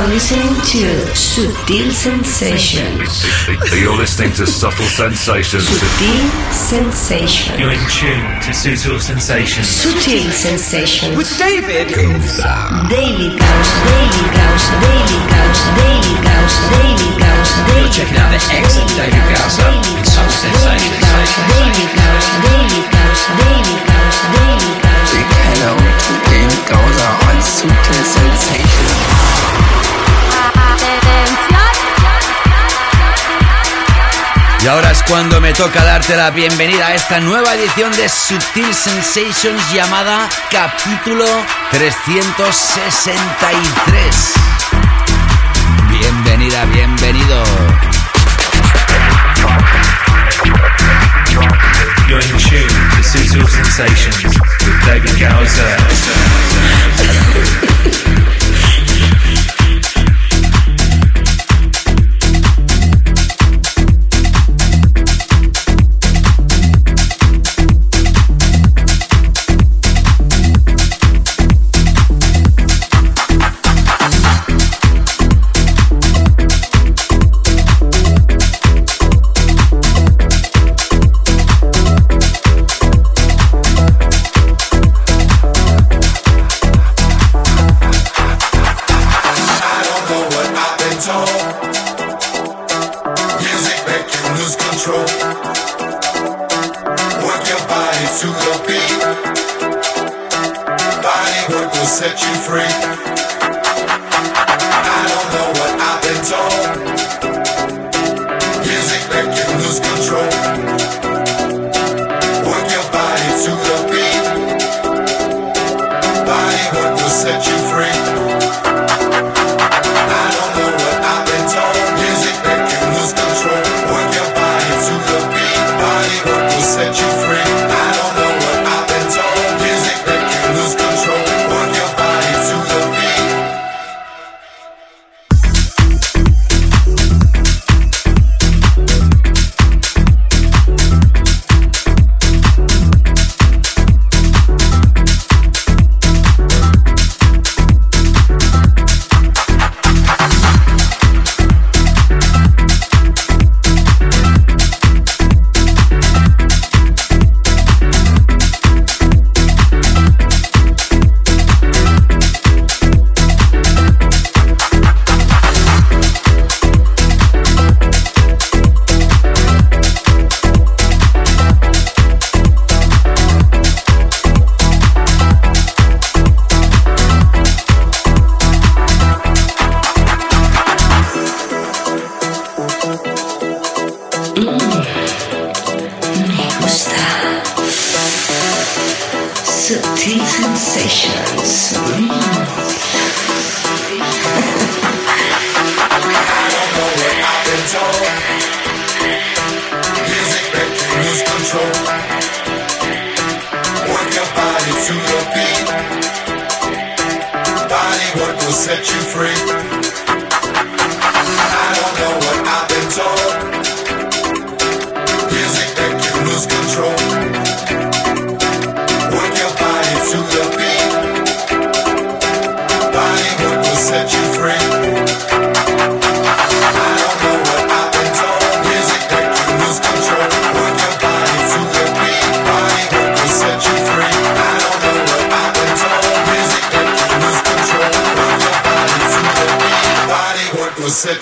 are listening to Subtle Sensations. You're listening to Subtle Sensations. Subtle Sensations. You're in tune to Subtle Sensations. Subtle Sensations. With David Gausa. David Gausa. David Gausa. David Gausa. David Gausa. David Gausa. You're checking out the excellent David Gausa Subtle Sensations. Daily Gausa. Daily Gausa. Daily Gausa. Y ahora es cuando me toca darte la bienvenida a esta nueva edición de Subtil Sensations llamada Capítulo 363. Bienvenida, bienvenido. You're in tune to Suitable Sensations with David Gowser.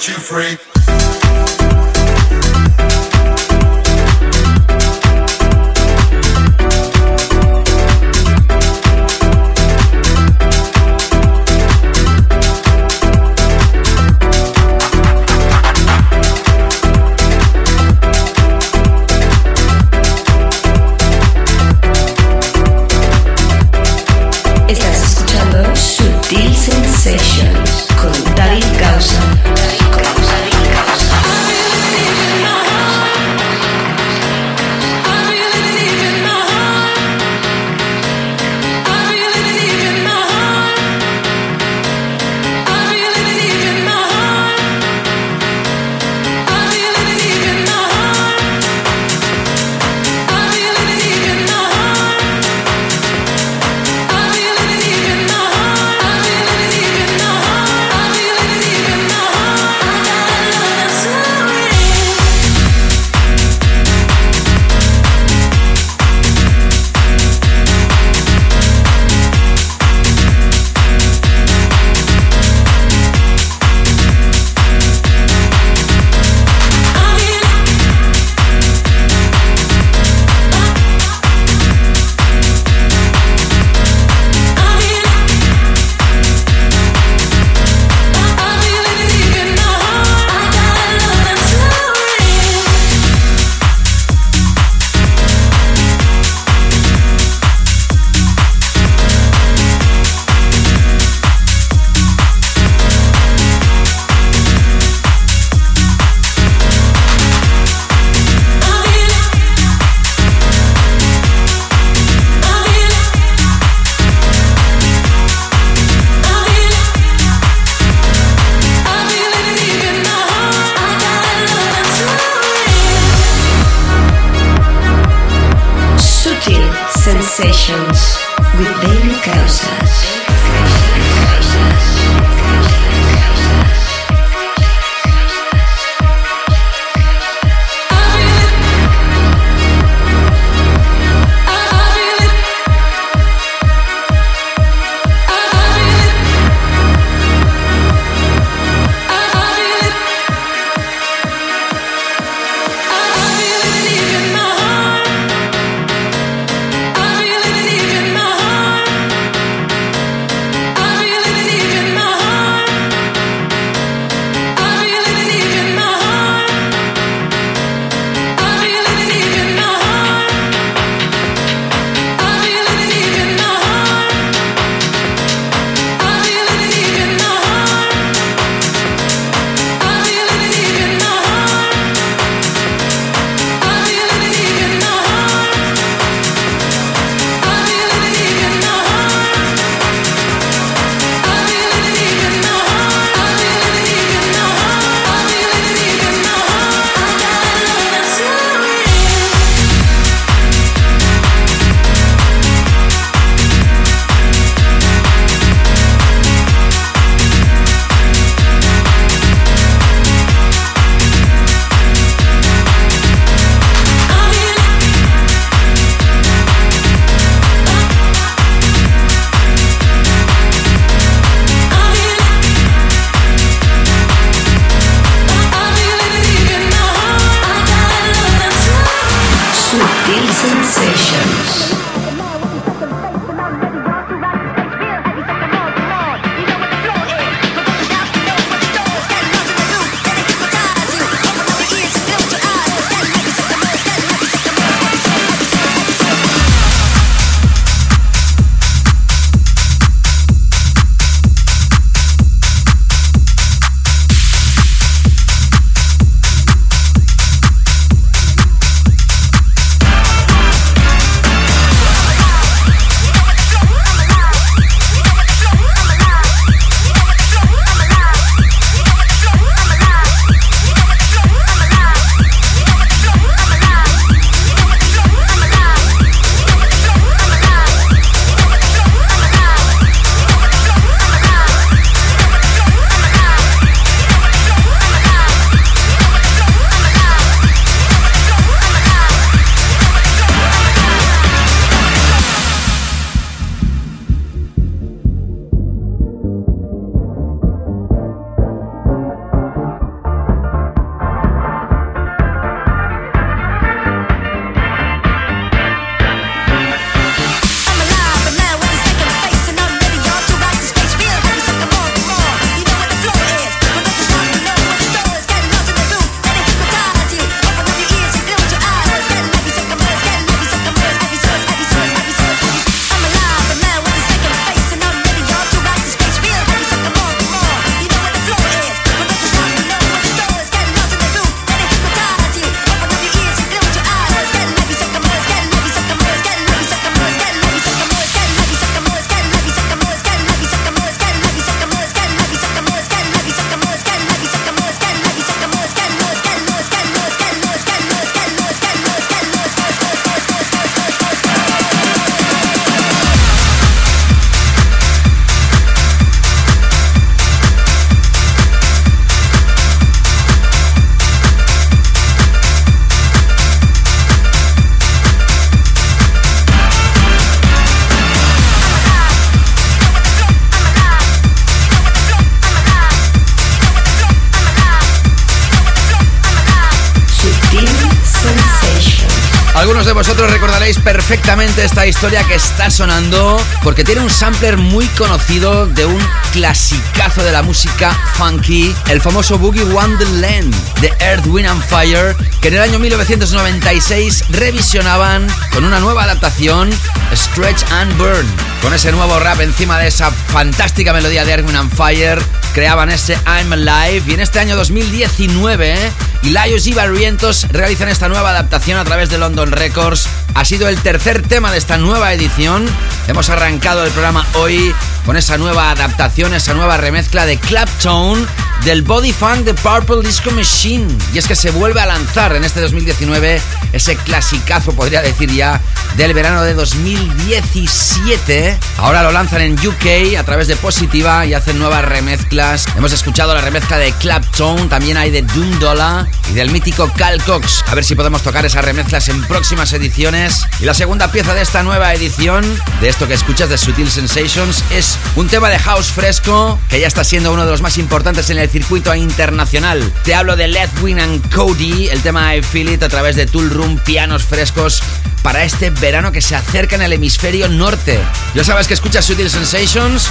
you free. Perfectamente esta historia que está sonando porque tiene un sampler muy conocido de un clasicazo de la música funky, el famoso Boogie Wonderland de Earth, Wind and Fire, que en el año 1996 revisionaban con una nueva adaptación, Stretch and Burn. Con ese nuevo rap encima de esa fantástica melodía de Earth, Wind and Fire, creaban ese I'm Alive y en este año 2019 Laios y Barrientos realizan esta nueva adaptación a través de London Records. Ha sido el tercer tema de esta nueva edición. Hemos arrancado el programa hoy con esa nueva adaptación, esa nueva remezcla de Claptone del Body Funk de Purple Disco Machine. Y es que se vuelve a lanzar en este 2019 ese clasicazo, podría decir ya, del verano de 2017. Ahora lo lanzan en UK a través de Positiva y hacen nuevas remezclas. Hemos escuchado la remezcla de Claptone, también hay de Doom y del mítico Cal Cox. A ver si podemos tocar esas remezclas en próximas ediciones. Y la segunda pieza de esta nueva edición, de esto que escuchas de Sutil Sensations, es un tema de house fresco que ya está siendo uno de los más importantes en el circuito internacional. Te hablo de Ledwin and Cody, el tema I Feel It a través de Tool Room, pianos frescos para este verano que se acerca en el hemisferio norte. Ya sabes que escuchas Sutil Sensations,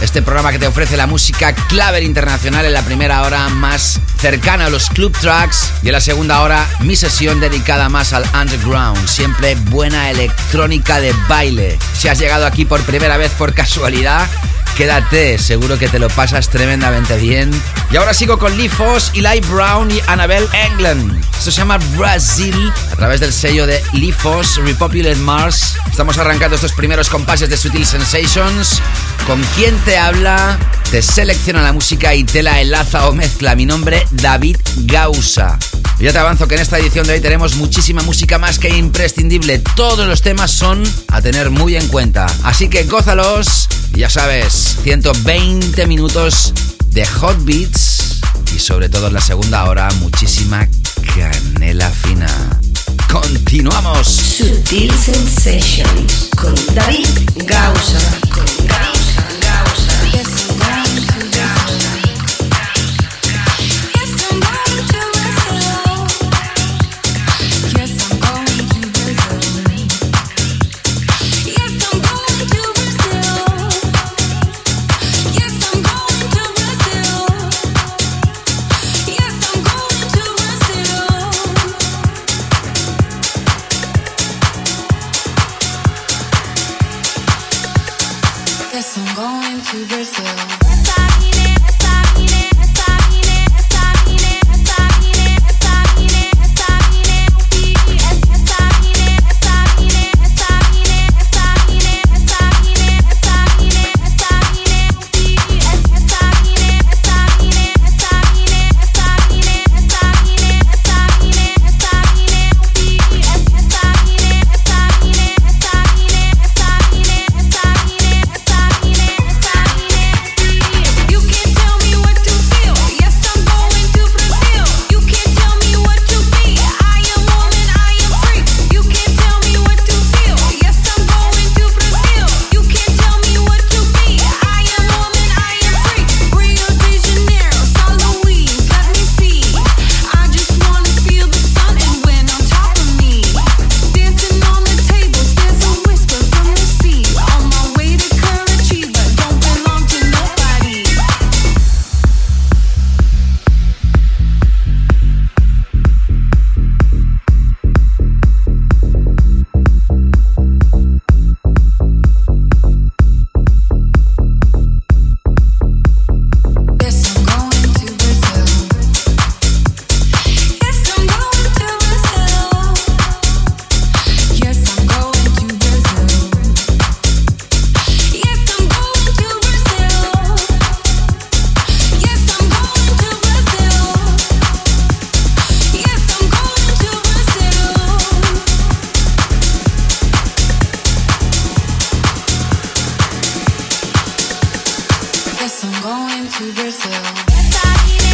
este programa que te ofrece la música clave internacional en la primera hora más cercana a los club tracks y en la segunda hora mi sesión dedicada más al underground, siempre buena electrónica de baile. Si has llegado aquí por primera vez por casualidad, quédate, seguro que te lo pasas tremendamente bien. Y ahora sigo con Lee Foss, Eli Brown y Annabelle England. Esto se llama Brazil a través del sello de Lee Foss, Repopulate Mars. Estamos arrancando estos primeros compases de Sutil Sensations. ¿Con quién te habla? Te selecciona la música y te la enlaza o mezcla. Mi nombre, David Gausa. Ya te avanzo que en esta edición de hoy tenemos muchísima música más que imprescindible. Todos los temas son a tener muy en cuenta. Así que gózalos. Ya sabes, 120 minutos de hot beats y sobre todo en la segunda hora muchísima canela fina. Continuamos. Sutil Sensations con David Gausa. Con I'm going to Brazil.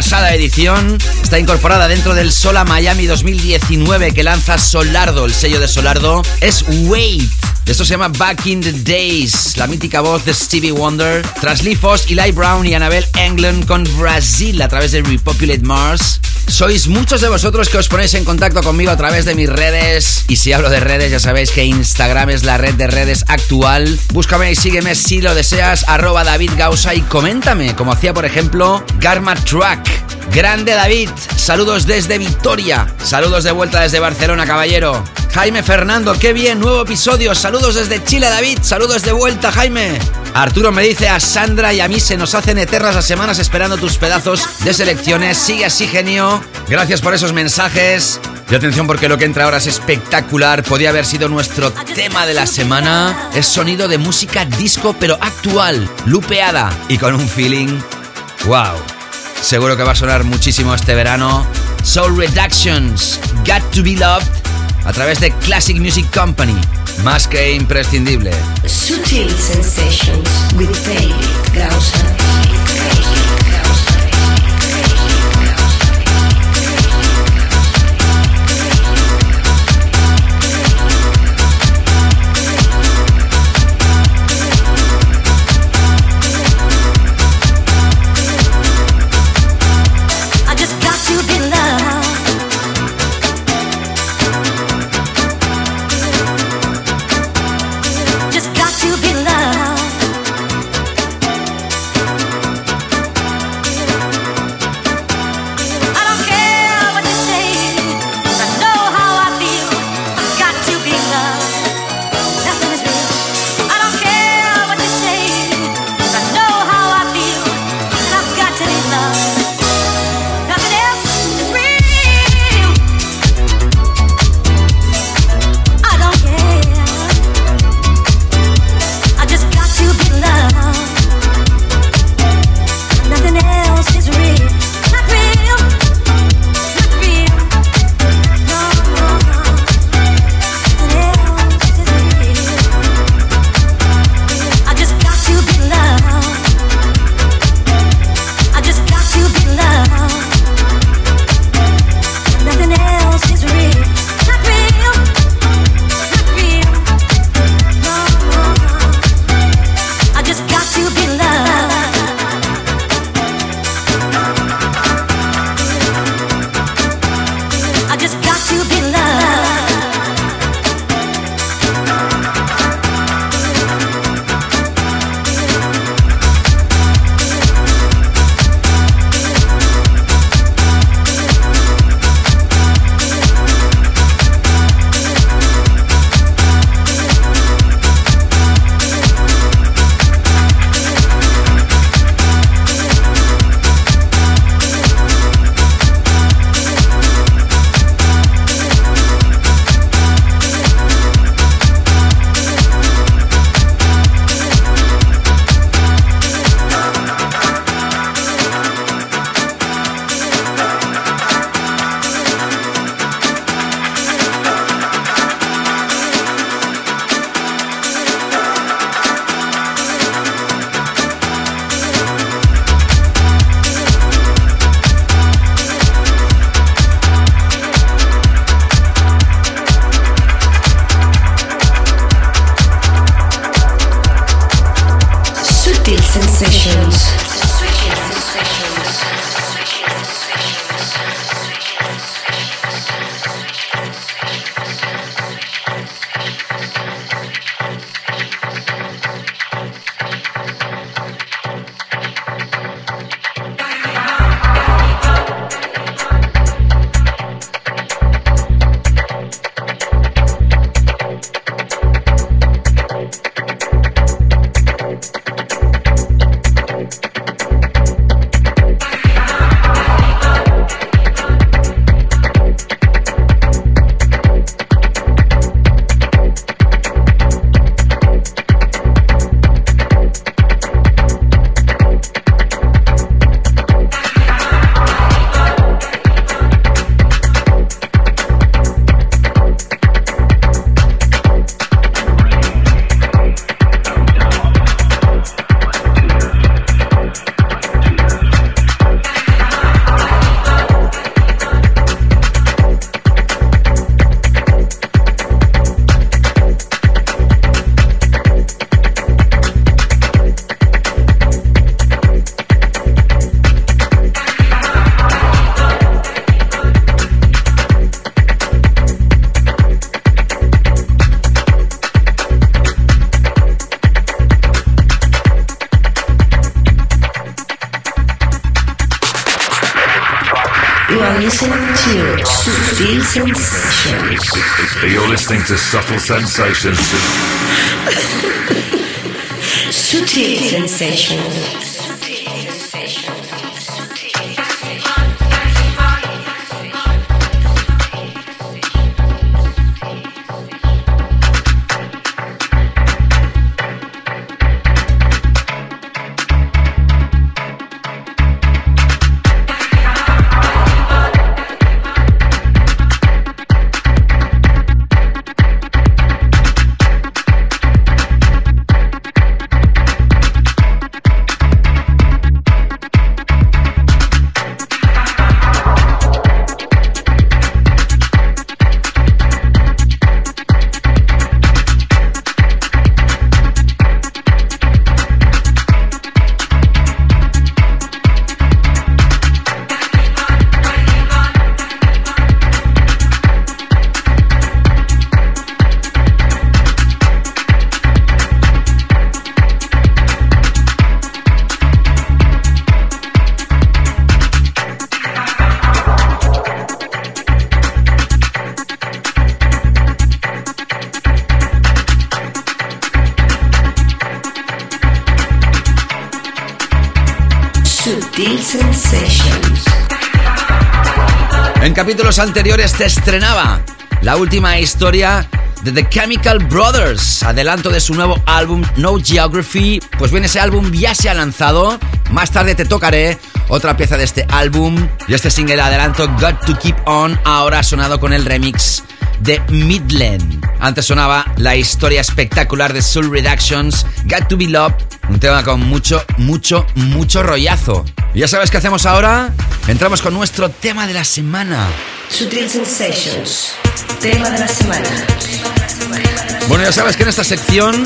Pasada edición. Está incorporada dentro del Sola Miami 2019 que lanza Solardo, el sello de Solardo. Es Wait. Esto se llama Back in the Days, la mítica voz de Stevie Wonder. Tras Lee Foss, Eli Brown y Annabelle Englund con Brasil a través de Repopulate Mars. Sois muchos de vosotros que os ponéis en contacto conmigo a través de mis redes. Y si hablo de redes, ya sabéis que Instagram es la red de redes actual. Búscame y sígueme si lo deseas, arroba David Gausa y coméntame, como hacía por ejemplo Garma Track. Grande David, saludos desde Vitoria. Saludos de vuelta desde Barcelona, caballero. Jaime Fernando, qué bien, nuevo episodio. Saludos desde Chile, David. Saludos de vuelta, Jaime. Arturo me dice a Sandra y a mí se nos hacen eternas las semanas esperando tus pedazos de selecciones. Sigue así, genio. Gracias por esos mensajes. Y atención porque lo que entra ahora es espectacular. Podía haber sido nuestro tema de la semana. Es sonido de música disco pero actual, lupeada y con un feeling. ¡Wow! Seguro que va a sonar muchísimo este verano. Soul Reductions, Got to Be Loved, a través de Classic Music Company. Más que imprescindible. Sutil Sensations with Subtle Sensations. Sutil Sensations. Anteriores te estrenaba la última historia de The Chemical Brothers, adelanto de su nuevo álbum No Geography. Pues bien, ese álbum ya se ha lanzado. Más tarde te tocaré otra pieza de este álbum. Y este single adelanto, Got to Keep On, ahora ha sonado con el remix de Midland. Antes sonaba la historia espectacular de Soul Redactions, Got to Be Love, un tema con mucho, mucho, mucho rollazo. ¿Y ya sabes qué hacemos ahora? Entramos con nuestro tema de la semana. Sutil Sensations. Tema de la semana. Bueno, ya sabes que en esta sección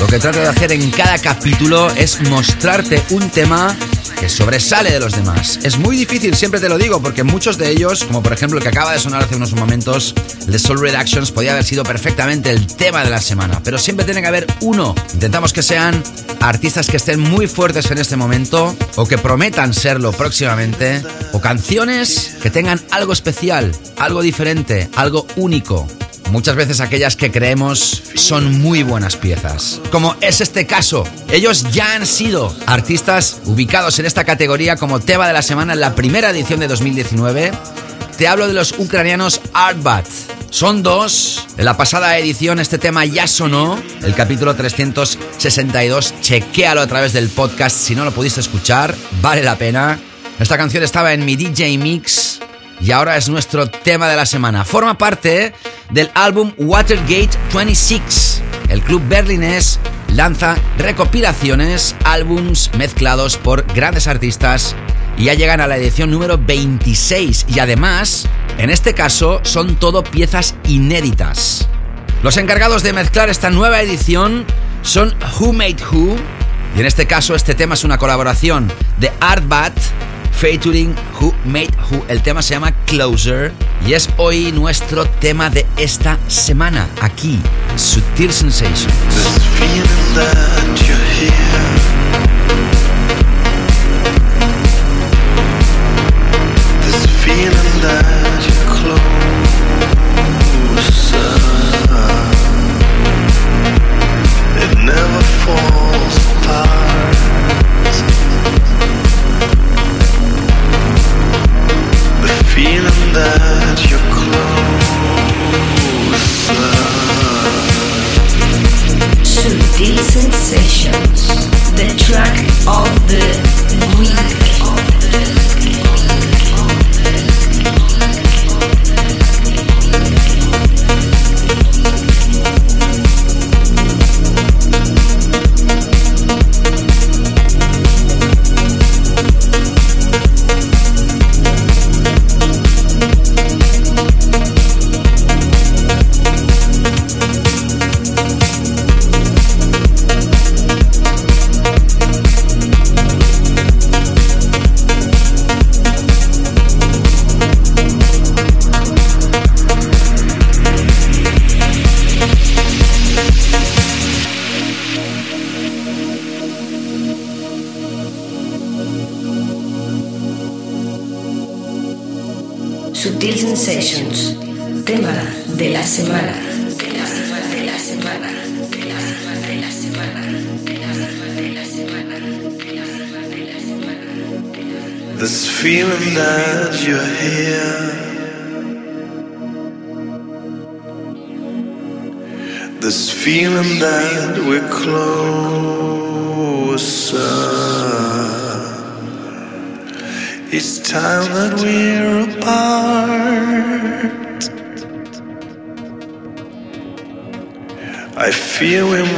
lo que trato de hacer en cada capítulo es mostrarte un tema que sobresale de los demás. Es muy difícil, siempre te lo digo, porque muchos de ellos, como por ejemplo el que acaba de sonar hace unos momentos, el Soul Redactions, podía haber sido perfectamente el tema de la semana, pero siempre tiene que haber uno. Intentamos que sean artistas que estén muy fuertes en este momento o que prometan serlo próximamente, o canciones que tengan algo especial, algo diferente, algo único. Muchas veces aquellas que creemos son muy buenas piezas. Como es este caso. Ellos ya han sido artistas ubicados en esta categoría como tema de la semana en la primera edición de 2019. Te hablo de los ucranianos Artbat. Son dos. En la pasada edición este tema ya sonó. El capítulo 362. Chequéalo a través del podcast si no lo pudiste escuchar. Vale la pena. Esta canción estaba en mi DJ Mix y ahora es nuestro tema de la semana. Forma parte del álbum Watergate 26. El club berlinés lanza recopilaciones, álbums mezclados por grandes artistas y ya llegan a la edición número 26 y además, en este caso, son todo piezas inéditas. Los encargados de mezclar esta nueva edición son Who Made Who y en este caso este tema es una colaboración de Artbat featuring Who Made Who. El tema se llama Closer y es hoy nuestro tema de esta semana aquí, Sutil Sensations. Sensations. The track of the week. Feeling that we're closer. It's time that we're apart. I feel we're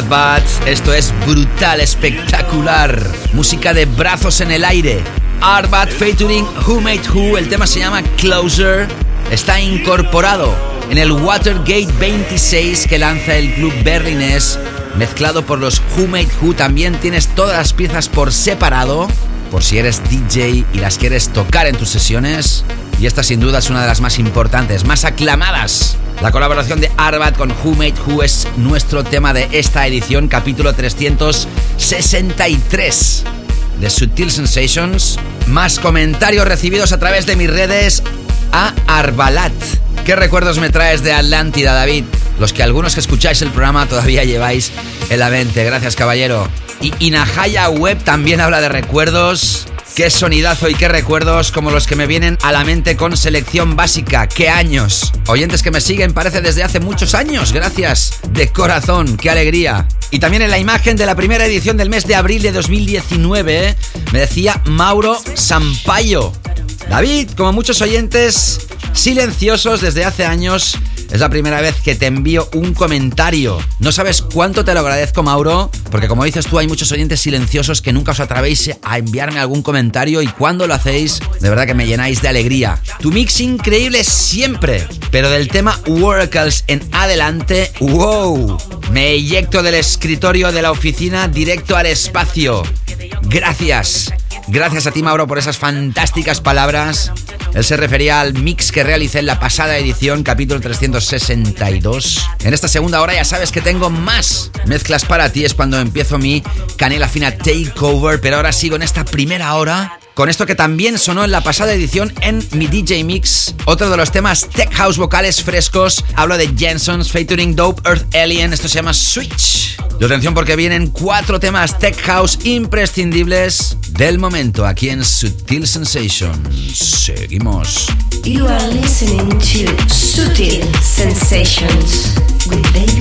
Artbats. Esto es brutal, espectacular. Música de brazos en el aire. Artbat featuring Who Made Who. El tema se llama Closer. Está incorporado en el Watergate 26 que lanza el club berlinés. Mezclado por los Who Made Who. También tienes todas las piezas por separado. Por si eres DJ y las quieres tocar en tus sesiones. Y esta sin duda es una de las más importantes, más aclamadas. La colaboración de Arbat con Who Made Who es nuestro tema de esta edición, capítulo 363 de Sutil Sensations. Más comentarios recibidos a través de mis redes a Arbalat. ¿Qué recuerdos me traes de Atlántida, David? Los que algunos que escucháis el programa todavía lleváis en la mente. Gracias, caballero. Y Inahaya Web también habla de recuerdos. Qué sonidazo y qué recuerdos como los que me vienen a la mente con selección básica. ¡Qué años! Oyentes que me siguen parece desde hace muchos años. Gracias. De corazón, qué alegría. Y también en la imagen de la primera edición del mes de abril de 2019 me decía Mauro Sampaio. David, como muchos oyentes silenciosos desde hace años, es la primera vez que te envío un comentario. No sabes cuánto te lo agradezco, Mauro, porque como dices tú, hay muchos oyentes silenciosos que nunca os atrevéis a enviarme algún comentario y cuando lo hacéis, de verdad que me llenáis de alegría. Tu mix increíble siempre, pero del tema Oracles en adelante, wow, me eyecto del escritorio de la oficina directo al espacio. Gracias. Gracias a ti, Mauro, por esas fantásticas palabras. Él se refería al mix que realicé en la pasada edición, capítulo 362. En esta segunda hora ya sabes que tengo más mezclas para ti. Es cuando empiezo mi canela fina takeover, pero ahora sigo en esta primera hora con esto que también sonó en la pasada edición en mi DJ Mix. Otro de los temas tech house vocales frescos. Hablo de Jensons featuring Dope Earth Alien. Esto se llama Switch. Y atención porque vienen cuatro temas tech house imprescindibles del momento aquí en Sutil Sensations. Seguimos. You are listening to Sutil Sensations with David.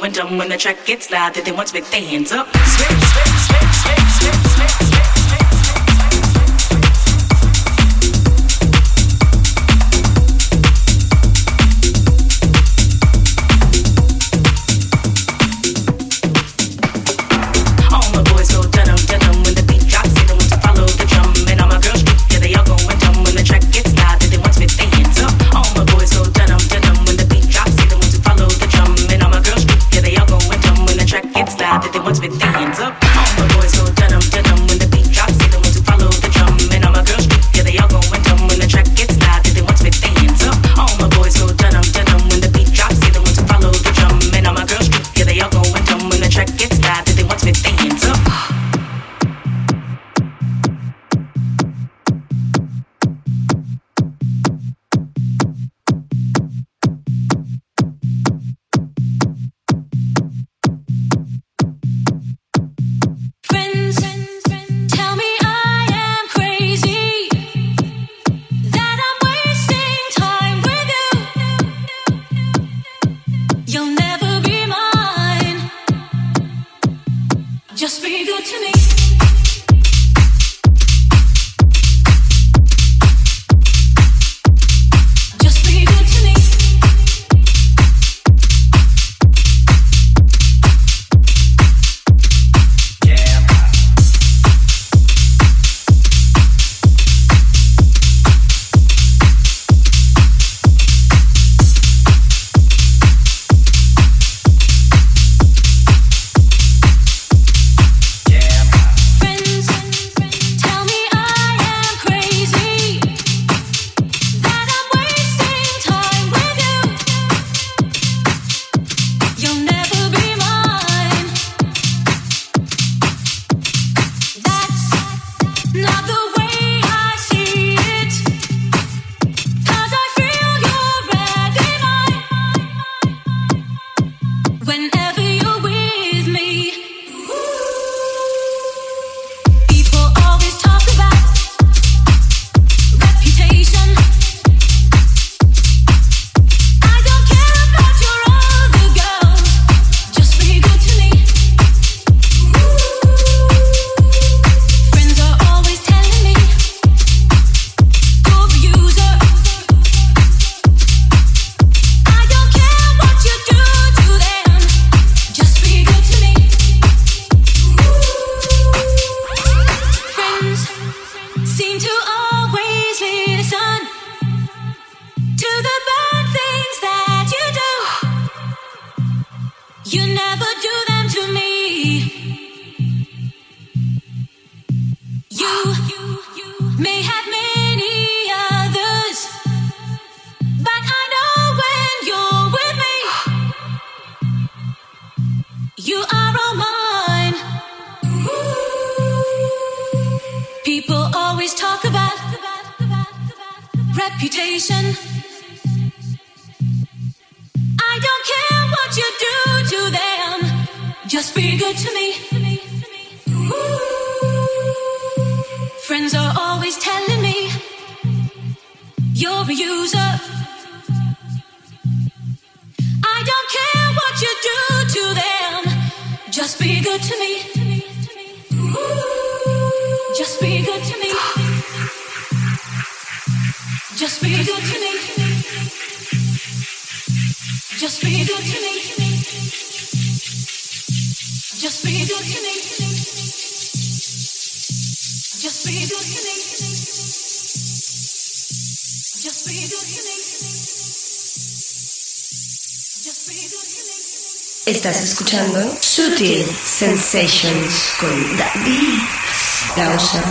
going dumb when the track gets loud. Then to make their hands up, switch. You are all mine. People always talk about reputation. I don't care what you do to them, just be good to me. Friends are always telling me you're a user. I don't care what you do. Just be good to me. Just be good to me. Just be good to me. Estás escuchando Sutil Sensations con David Lausa.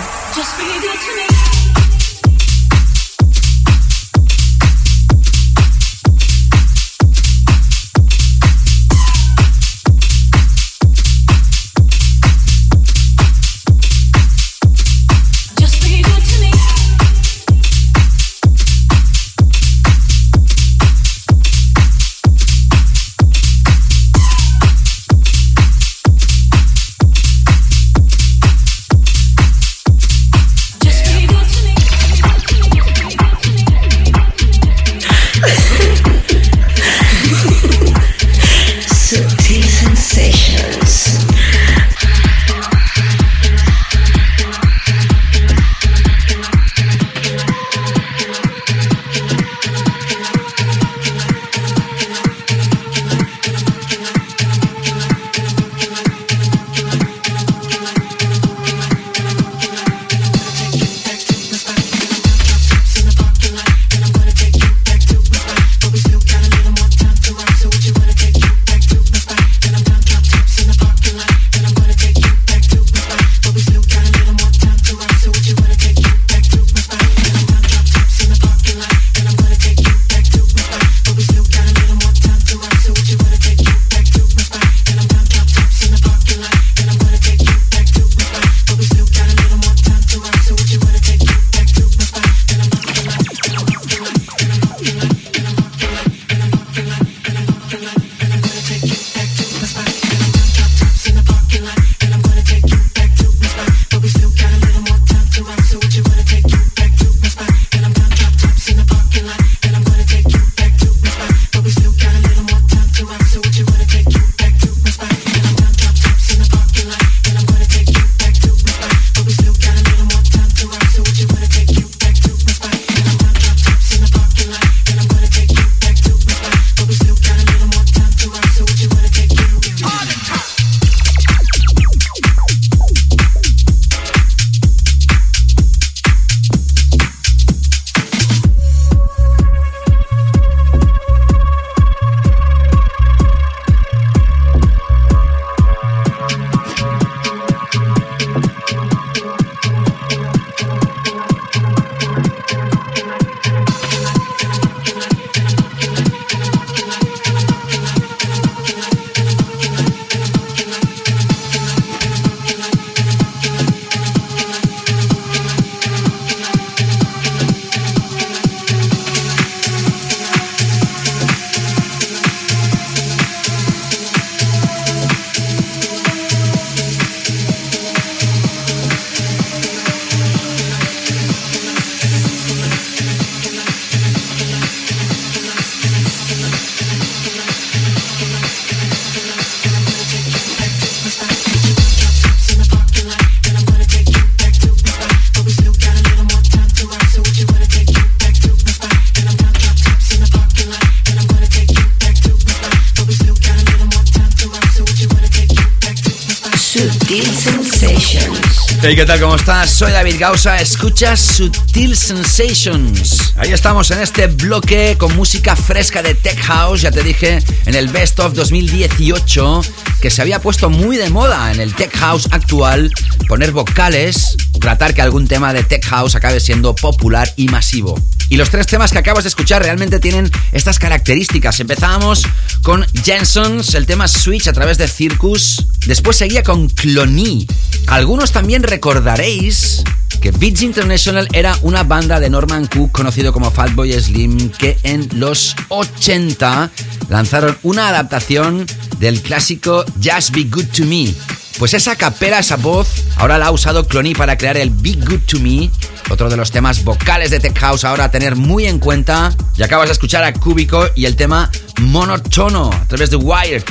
Hey, ¿qué tal? ¿Cómo estás? Soy David Gausa, escuchas Sutil Sensations. Ahí estamos en este bloque con música fresca de Tech House, ya te dije, en el Best of 2018, que se había puesto muy de moda en el Tech House actual, poner vocales, tratar que algún tema de Tech House acabe siendo popular y masivo. Y los tres temas que acabas de escuchar realmente tienen estas características. Empezamos con Jensons, el tema Switch a través de Circus. Después seguía con Clony. Algunos también recordaréis que Beats International era una banda de Norman Cook conocido como Fatboy Slim que en los 80 lanzaron una adaptación del clásico Just Be Good to Me. Pues esa capela, esa voz, ahora la ha usado Clony para crear el Be Good to Me, otro de los temas vocales de Tech House ahora a tener muy en cuenta. Y acabas de escuchar a Cúbico y el tema Monotono a través de Wired.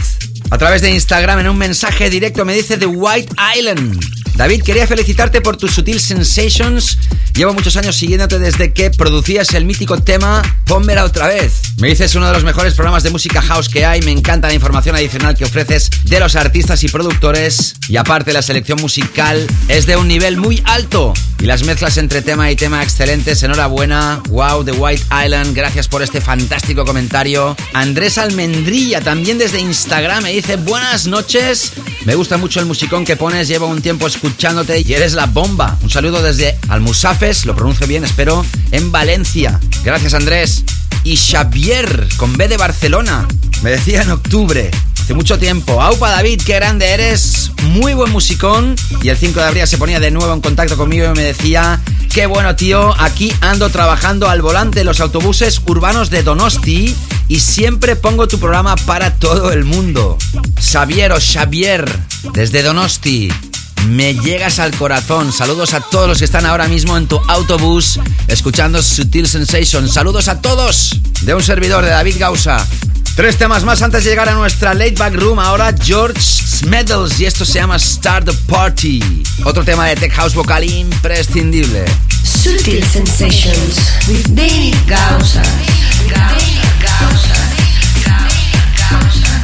A través de Instagram en un mensaje directo me dice The White Island. David, quería felicitarte por tus Sutil Sensations. Llevo muchos años siguiéndote desde que producías el mítico tema Pónmela otra vez. Me dices uno de los mejores programas de música house que hay. Me encanta la información adicional que ofreces de los artistas y productores. Y aparte la selección musical es de un nivel muy alto. Y las mezclas entre tema y tema excelentes. Enhorabuena. Wow, The White Island. Gracias por este fantástico comentario. Andrés Almendrilla también desde Instagram me dice buenas noches. Me gusta mucho el musicón que pones. Llevo un tiempo escuchándote y eres la bomba. Un saludo desde Almusafes, lo pronuncio bien, espero, en Valencia. Gracias Andrés. Y Xavier, con B de Barcelona. Me decía en octubre. Hace mucho tiempo. Aupa David, qué grande eres. Muy buen musicón. Y el 5 de abril se ponía de nuevo en contacto conmigo y me decía, qué bueno tío, aquí ando trabajando al volante de los autobuses urbanos de Donosti y siempre pongo tu programa para todo el mundo. Xavier o Xavier, desde Donosti. Me llegas al corazón. Saludos a todos los que están ahora mismo en tu autobús escuchando Sutil Sensation. Saludos a todos de un servidor de David Gausa. Tres temas más antes de llegar a nuestra late back room. Ahora George Smedles y esto se llama Start the Party. Otro tema de Tech House vocal imprescindible. Sutil Sensations with David Gausa. Gausa, Gausa, Gausa, Gausa.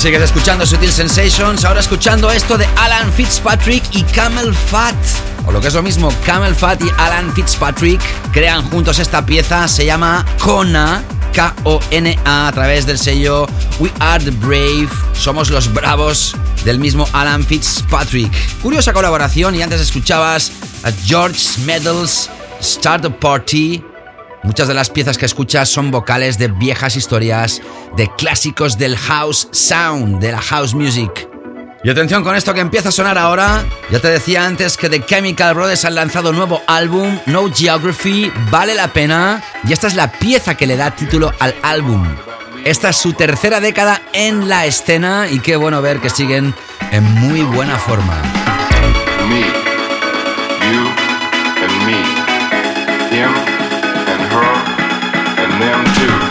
Sigues escuchando Sutil Sensations, ahora escuchando esto de Alan Fitzpatrick y Camel Fat. O lo que es lo mismo, Camel Fat y Alan Fitzpatrick crean juntos esta pieza, se llama Kona, K-O-N-A, a través del sello We Are the Brave, somos los bravos del mismo Alan Fitzpatrick. Curiosa colaboración y antes escuchabas a George Medals, Start a Party. Muchas de las piezas que escuchas son vocales de viejas historias, de clásicos del house sound, de la house music. Y atención con esto que empieza a sonar ahora. Ya te decía antes que The Chemical Brothers han lanzado nuevo álbum, No Geography, vale la pena. Y esta es la pieza que le da título al álbum. Esta es su tercera década en la escena y qué bueno ver que siguen en muy buena forma. Them too,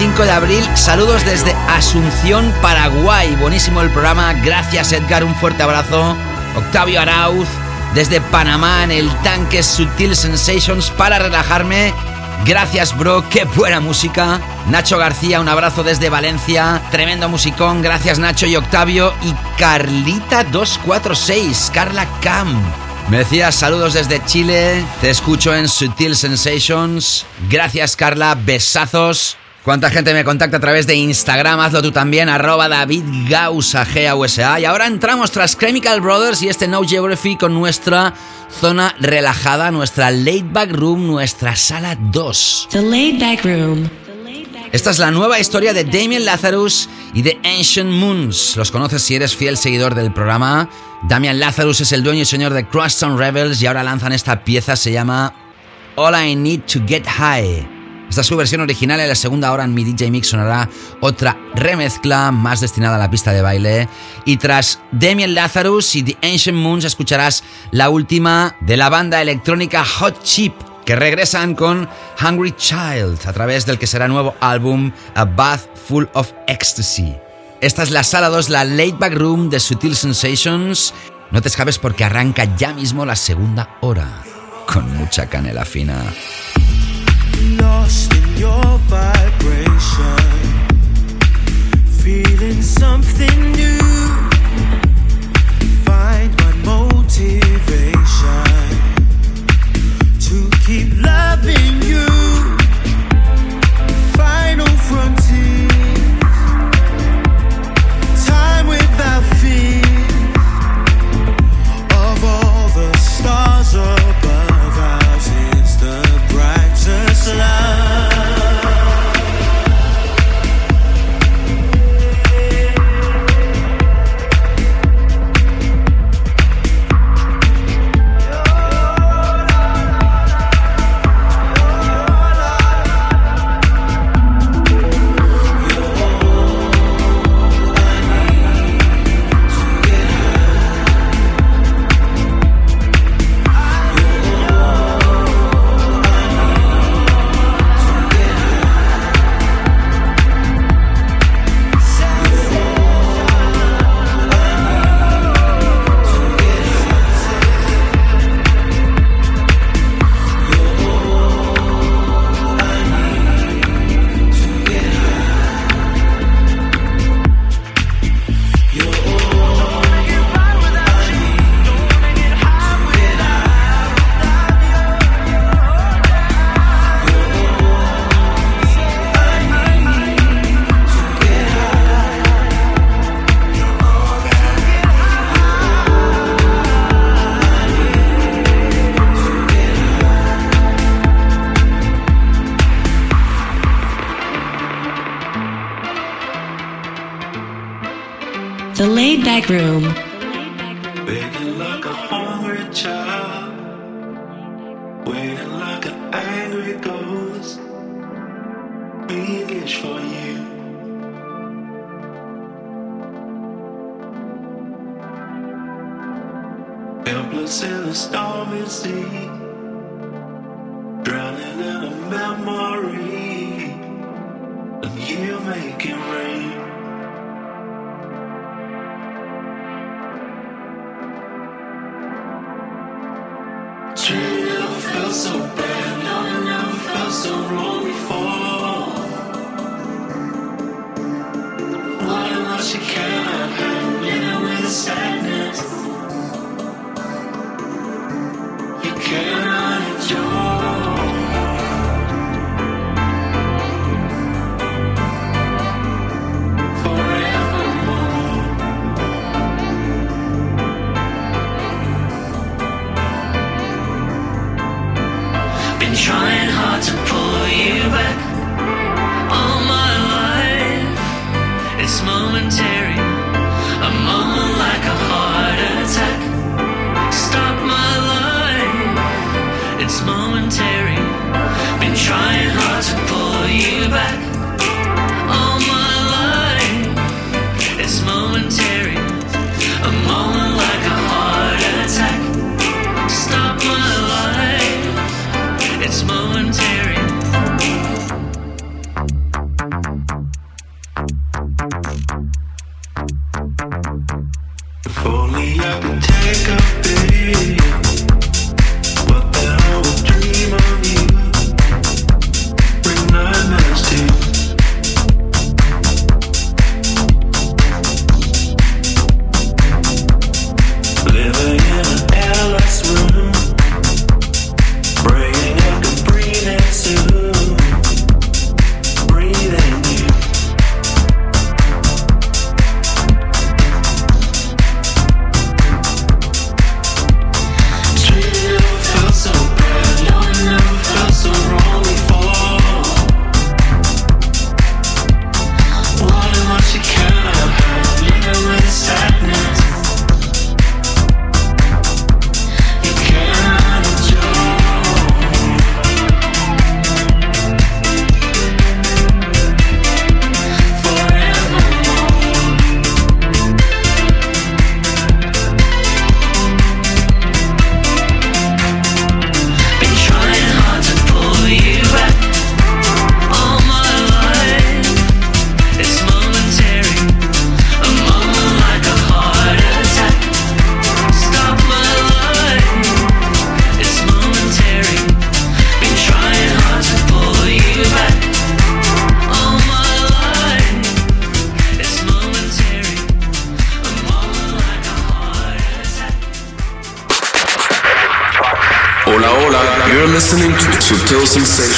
5 de abril, saludos desde Asunción, Paraguay. Buenísimo el programa, gracias Edgar, un fuerte abrazo. Octavio Arauz, desde Panamá en el tanque Sutil Sensations para relajarme. Gracias bro, qué buena música. Nacho García, un abrazo desde Valencia. Tremendo musicón, gracias Nacho y Octavio. Y Carlita246, Carla Cam. Me decías saludos desde Chile, te escucho en Sutil Sensations. Gracias Carla, besazos. ¿Cuánta gente me contacta a través de Instagram? Hazlo tú también, arroba David Gausa, G-A-U-S-A. Y ahora entramos tras Chemical Brothers y este No Geography con nuestra zona relajada, nuestra laid back room, nuestra sala 2. The Laid Back Room. Esta es la nueva historia de Damien Lazarus y de Ancient Moons. Los conoces si eres fiel seguidor del programa. Damian Lazarus es el dueño y señor de Crosstown Rebels y ahora lanzan esta pieza, se llama All I Need to Get High. Esta es su versión original en la segunda hora en mi DJ Mix sonará otra remezcla más destinada a la pista de baile. Y tras Damien Lazarus y The Ancient Moons escucharás la última de la banda electrónica Hot Chip que regresan con Hungry Child a través del que será nuevo álbum A Bath Full of Ecstasy. Esta es la sala 2, la Late Back Room de Sutil Sensations. No te escapes porque arranca ya mismo la segunda hora con mucha canela fina. Your vibration, feeling something new. Find motivation to keep loving you. Final time without fear of all the stars above us the bright. The Room.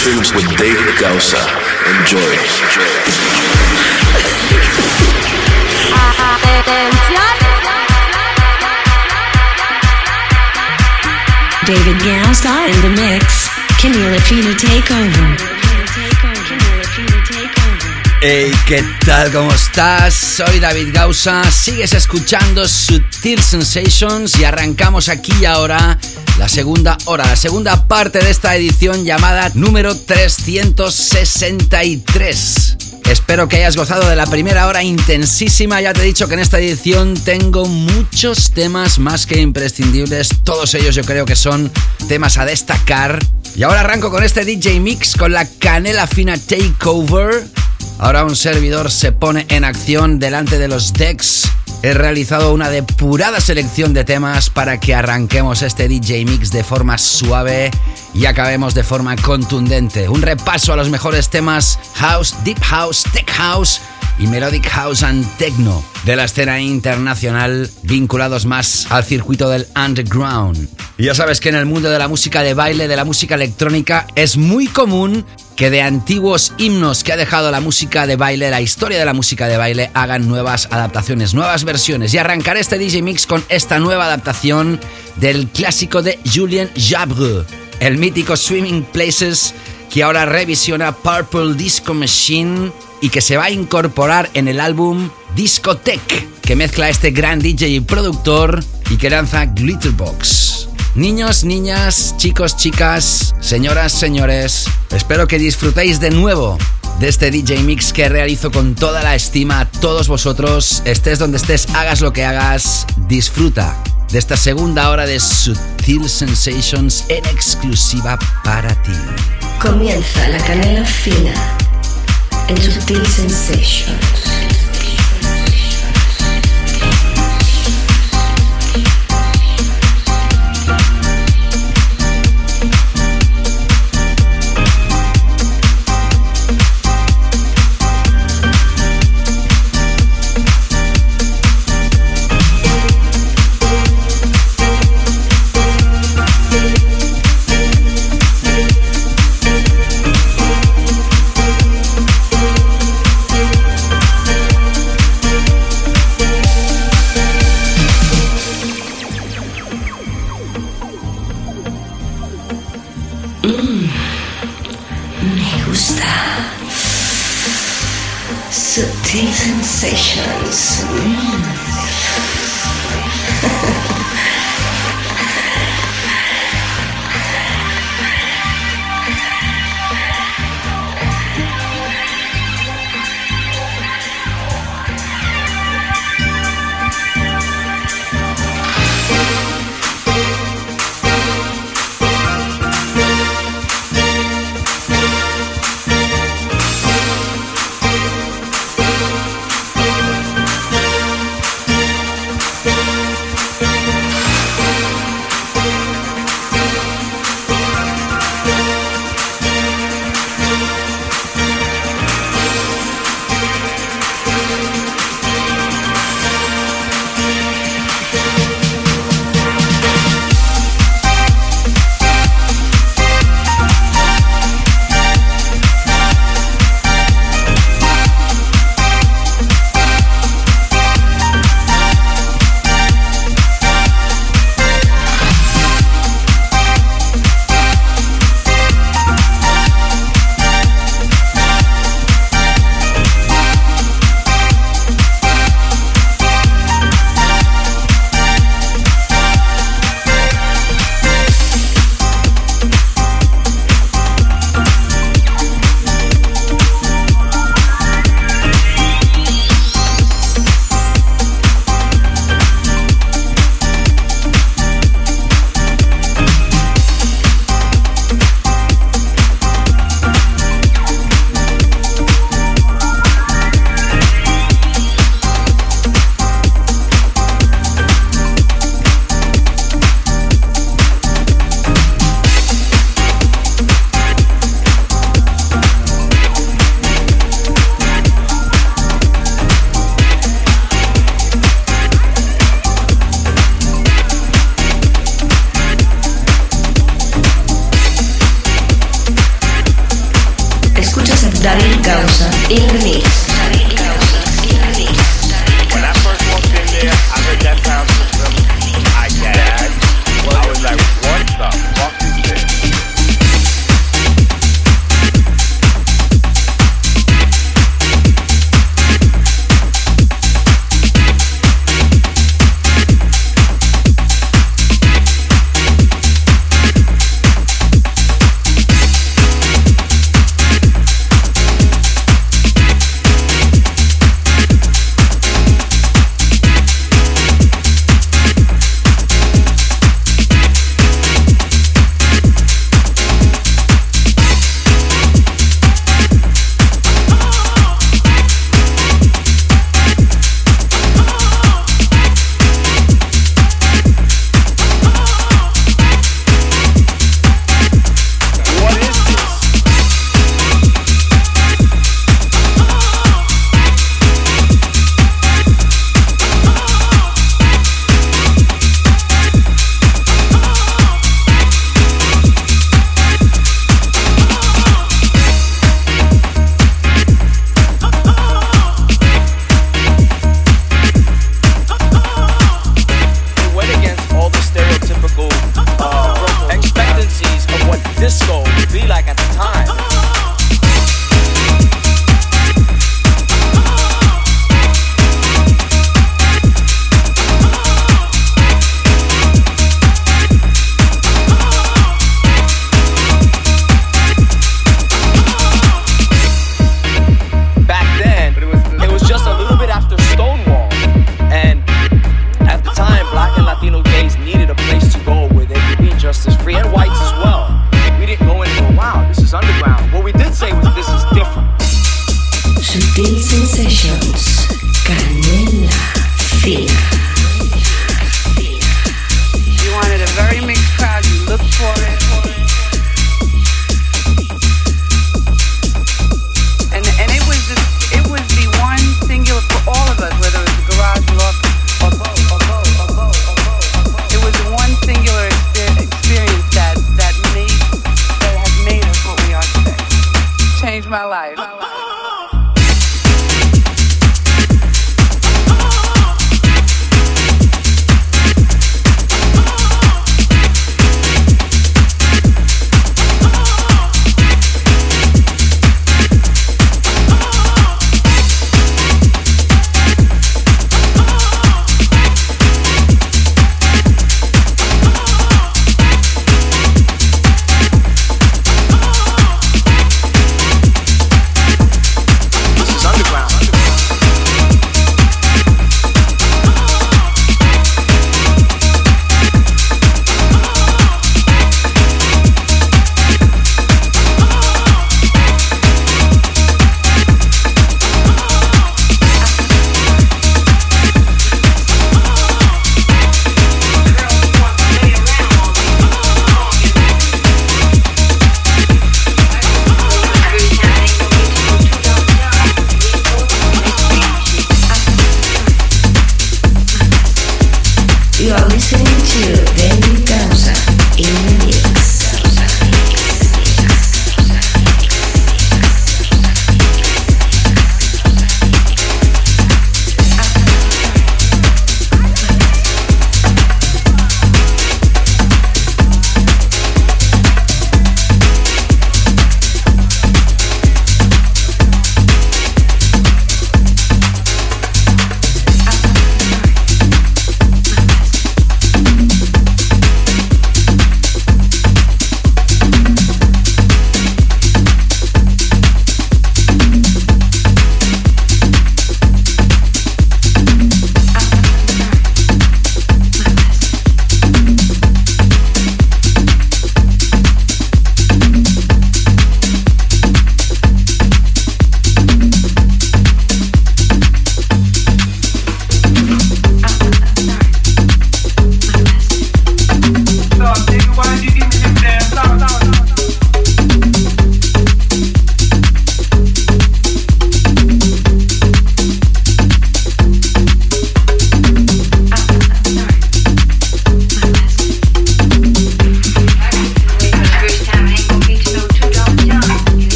Sensations with David Gausa. Enjoy. David Gausa in the mix. Camila Fina take over. Hey, ¿qué tal? ¿Cómo estás? Soy David Gausa, sigues escuchando Sutil Sensations y arrancamos aquí y ahora la segunda hora, la segunda parte de esta edición llamada número 363. Espero que hayas gozado de la primera hora intensísima. Ya te he dicho que en esta edición tengo muchos temas más que imprescindibles. Todos ellos yo creo que son temas a destacar. Y ahora arranco con este DJ Mix con la canela fina Takeover. Ahora un servidor se pone en acción delante de los decks. He realizado una depurada selección de temas para que arranquemos este DJ Mix de forma suave y acabemos de forma contundente. Un repaso a los mejores temas House, Deep House, Tech House y Melodic House and Techno de la escena internacional vinculados más al circuito del underground. Y ya sabes que en el mundo de la música de baile, de la música electrónica, es muy común que de antiguos himnos que ha dejado la música de baile, la historia de la música de baile, hagan nuevas adaptaciones, nuevas versiones. Y arrancaré este DJ Mix con esta nueva adaptación del clásico de Julien Jabre, el mítico Swimming Places que ahora revisiona Purple Disco Machine y que se va a incorporar en el álbum Discotech, que mezcla este gran DJ y productor y que lanza Glitterbox. Niños, niñas, chicos, chicas, señoras, señores, espero que disfrutéis de nuevo de este DJ Mix que realizo con toda la estima a todos vosotros. Estés donde estés, hagas lo que hagas, disfruta de esta segunda hora de Sutil Sensations en exclusiva para ti. Comienza la canela fina en Sutil Sensations. Sutil Sensations. Mm.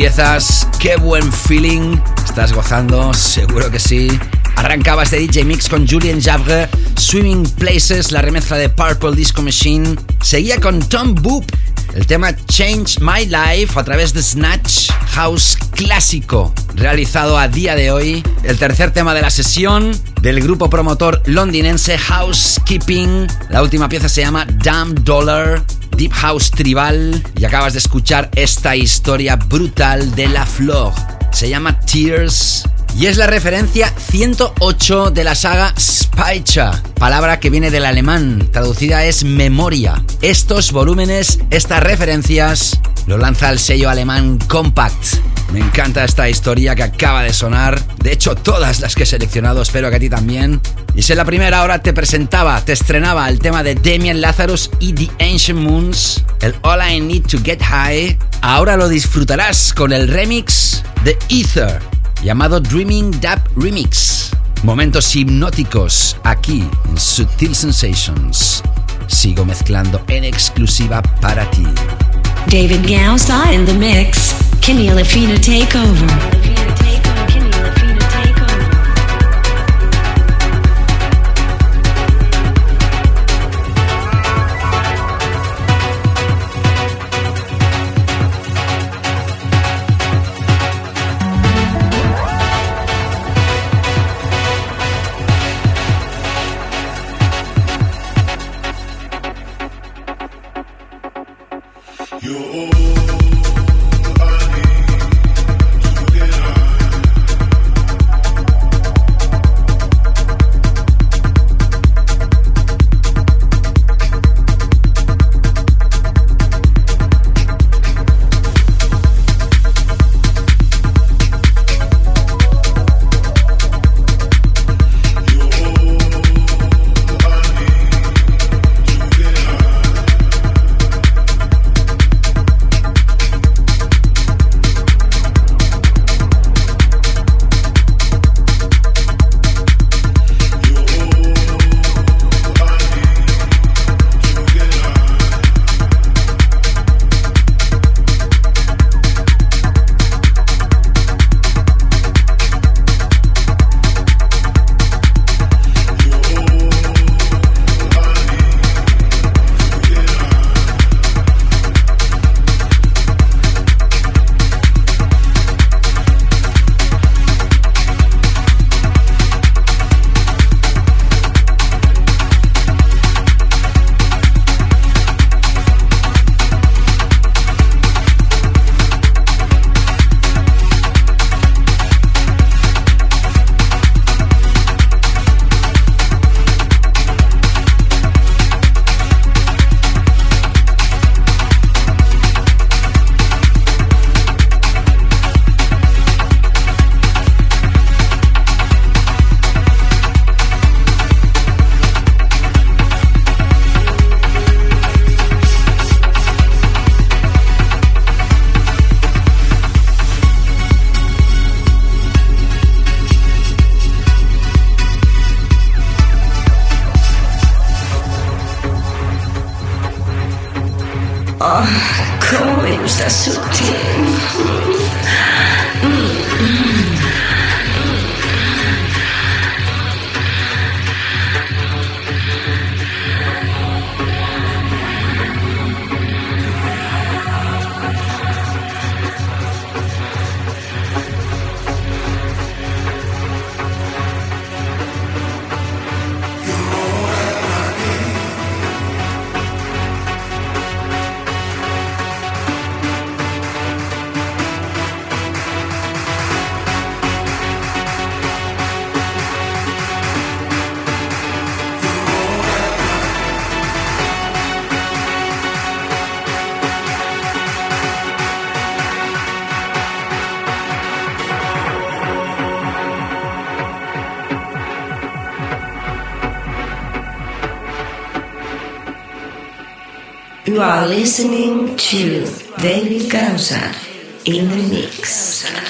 piezas, qué buen feeling. ¿Estás gozando? Seguro que sí. Arrancaba este DJ Mix con Julien Jabre, Swimming Places, la remezcla de Purple Disco Machine. Seguía con Tom Boop, el tema Change My Life a través de Snatch House clásico, realizado a día de hoy. El tercer tema de la sesión del grupo promotor londinense Housekeeping. La última pieza se llama Damn Dollar. Deep House Tribal y acabas de escuchar esta historia brutal de La Flor. Se llama Tears y es la referencia 108 de la saga Speicher, palabra que viene del alemán, traducida es memoria. Estos volúmenes, estas referencias, lo lanza el sello alemán Compact. Me encanta esta historia que acaba de sonar. De hecho, todas las que he seleccionado, espero que a ti también. Y si en la primera hora te presentaba, te estrenaba el tema de Damien Lazarus y The Ancient Moons, el All I Need to Get High, ahora lo disfrutarás con el remix de Ether, llamado Dreaming Dub Remix. Momentos hipnóticos aquí en Sutil Sensations. Sigo mezclando en exclusiva para ti. David Gausa in the mix. Kenny Lafina take are listening to David Gausa in the mix.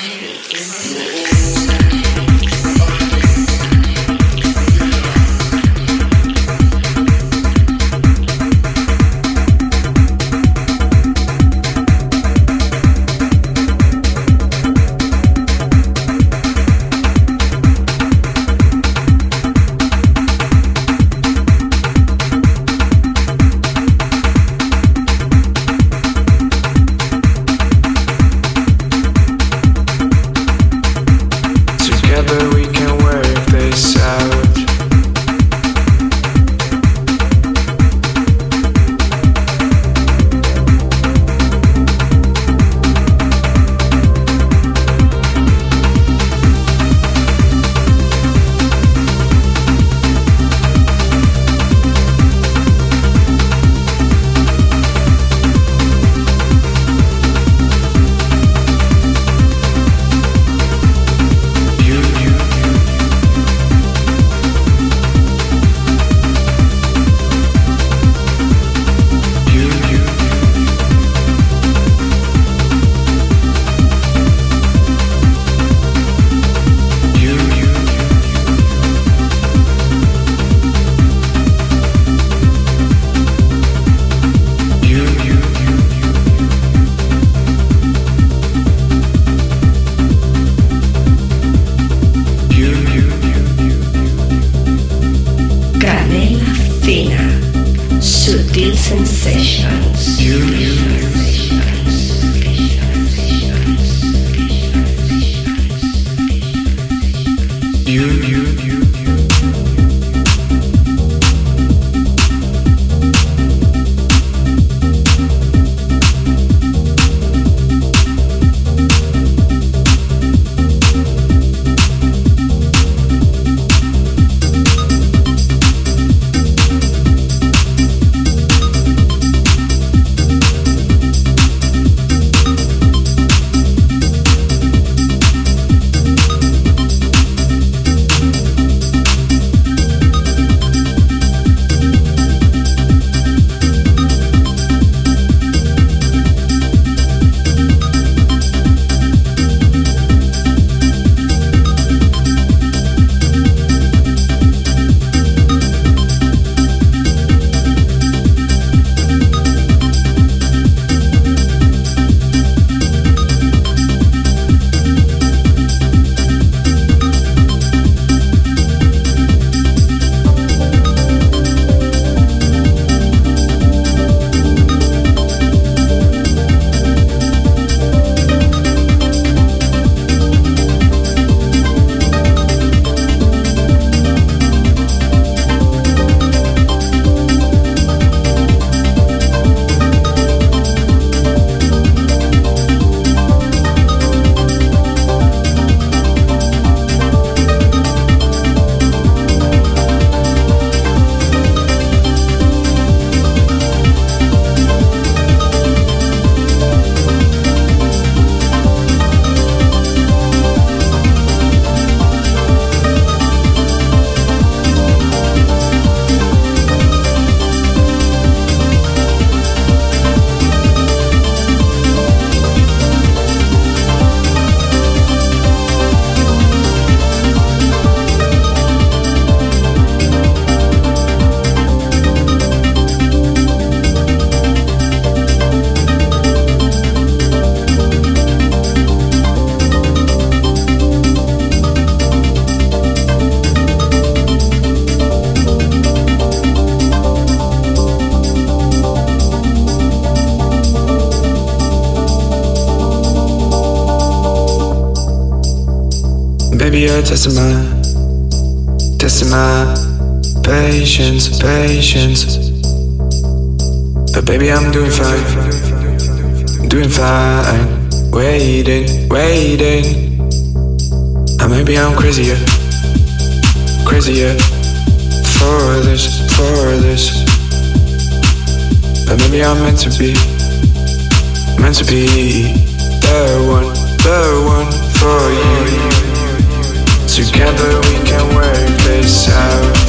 But baby, I'm doing fine. Doing fine. Waiting, waiting. And maybe I'm crazier. Crazier. For this, for this. But maybe I'm meant to be. Meant to be. The one, the one for you. Together we can work this out.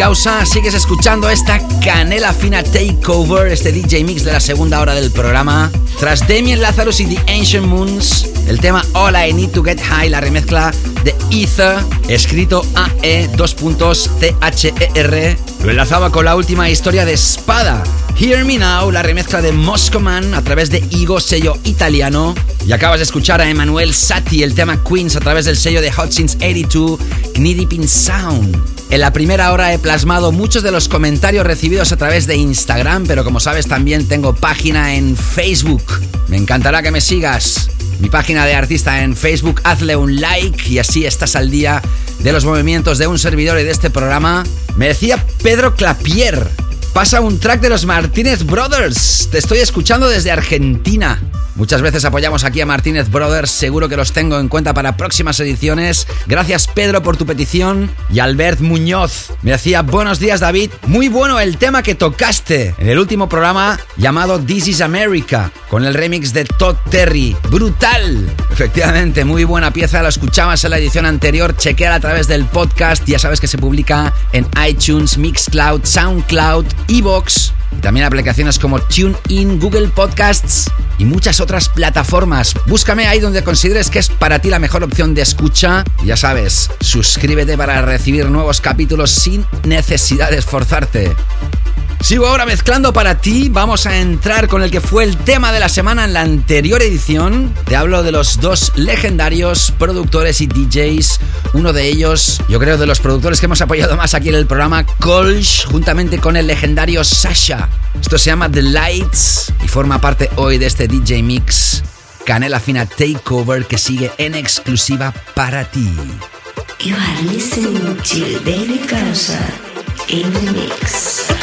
Gausa. Sigues escuchando esta canela fina takeover, este DJ mix de la segunda hora del programa. Tras Damien Lazarus y The Ancient Moons, el tema All I Need to Get High, la remezcla de Ether, escrito AE 2 puntos T-H-E-R. Lo enlazaba con la última historia de Espada. Hear Me Now, la remezcla de Moscow Man a través de Igo, sello italiano. Y acabas de escuchar a Emanuel Sati, el tema Queens a través del sello de Hot Since 82, Knee Deep Sound. En la primera hora he plasmado muchos de los comentarios recibidos a través de Instagram, pero como sabes también tengo página en Facebook. Me encantará que me sigas. Mi página de artista en Facebook, hazle un like y así estás al día de los movimientos de un servidor y de este programa. Me decía Pedro Clapier, pasa un track de los Martínez Brothers. Te estoy escuchando desde Argentina. Muchas veces apoyamos aquí a Martínez Brothers, seguro que los tengo en cuenta para próximas ediciones. Gracias Pedro por tu petición. Y Albert Muñoz me decía, buenos días David, muy bueno el tema que tocaste en el último programa llamado This is America, con el remix de Todd Terry. Brutal. Efectivamente, muy buena pieza, lo escuchabas en la edición anterior, chequear a través del podcast, ya sabes que se publica en iTunes, Mixcloud, Soundcloud, Evox y también aplicaciones como TuneIn, Google Podcasts y muchas otras plataformas. Búscame ahí donde consideres que es para ti la mejor opción de escucha. Ya sabes, suscríbete para recibir nuevos capítulos sin necesidad de esforzarte. Sigo ahora mezclando para ti. Vamos a entrar con el que fue el tema de la semana en la anterior edición. Te hablo de los dos legendarios productores y DJs. Uno de ellos, yo creo, de los productores que hemos apoyado más aquí en el programa, Kolsch, juntamente con el legendario Sasha. Esto se llama The Lights y forma parte hoy de este DJ Mix. Canela Fina Takeover que sigue en exclusiva para ti. Mix.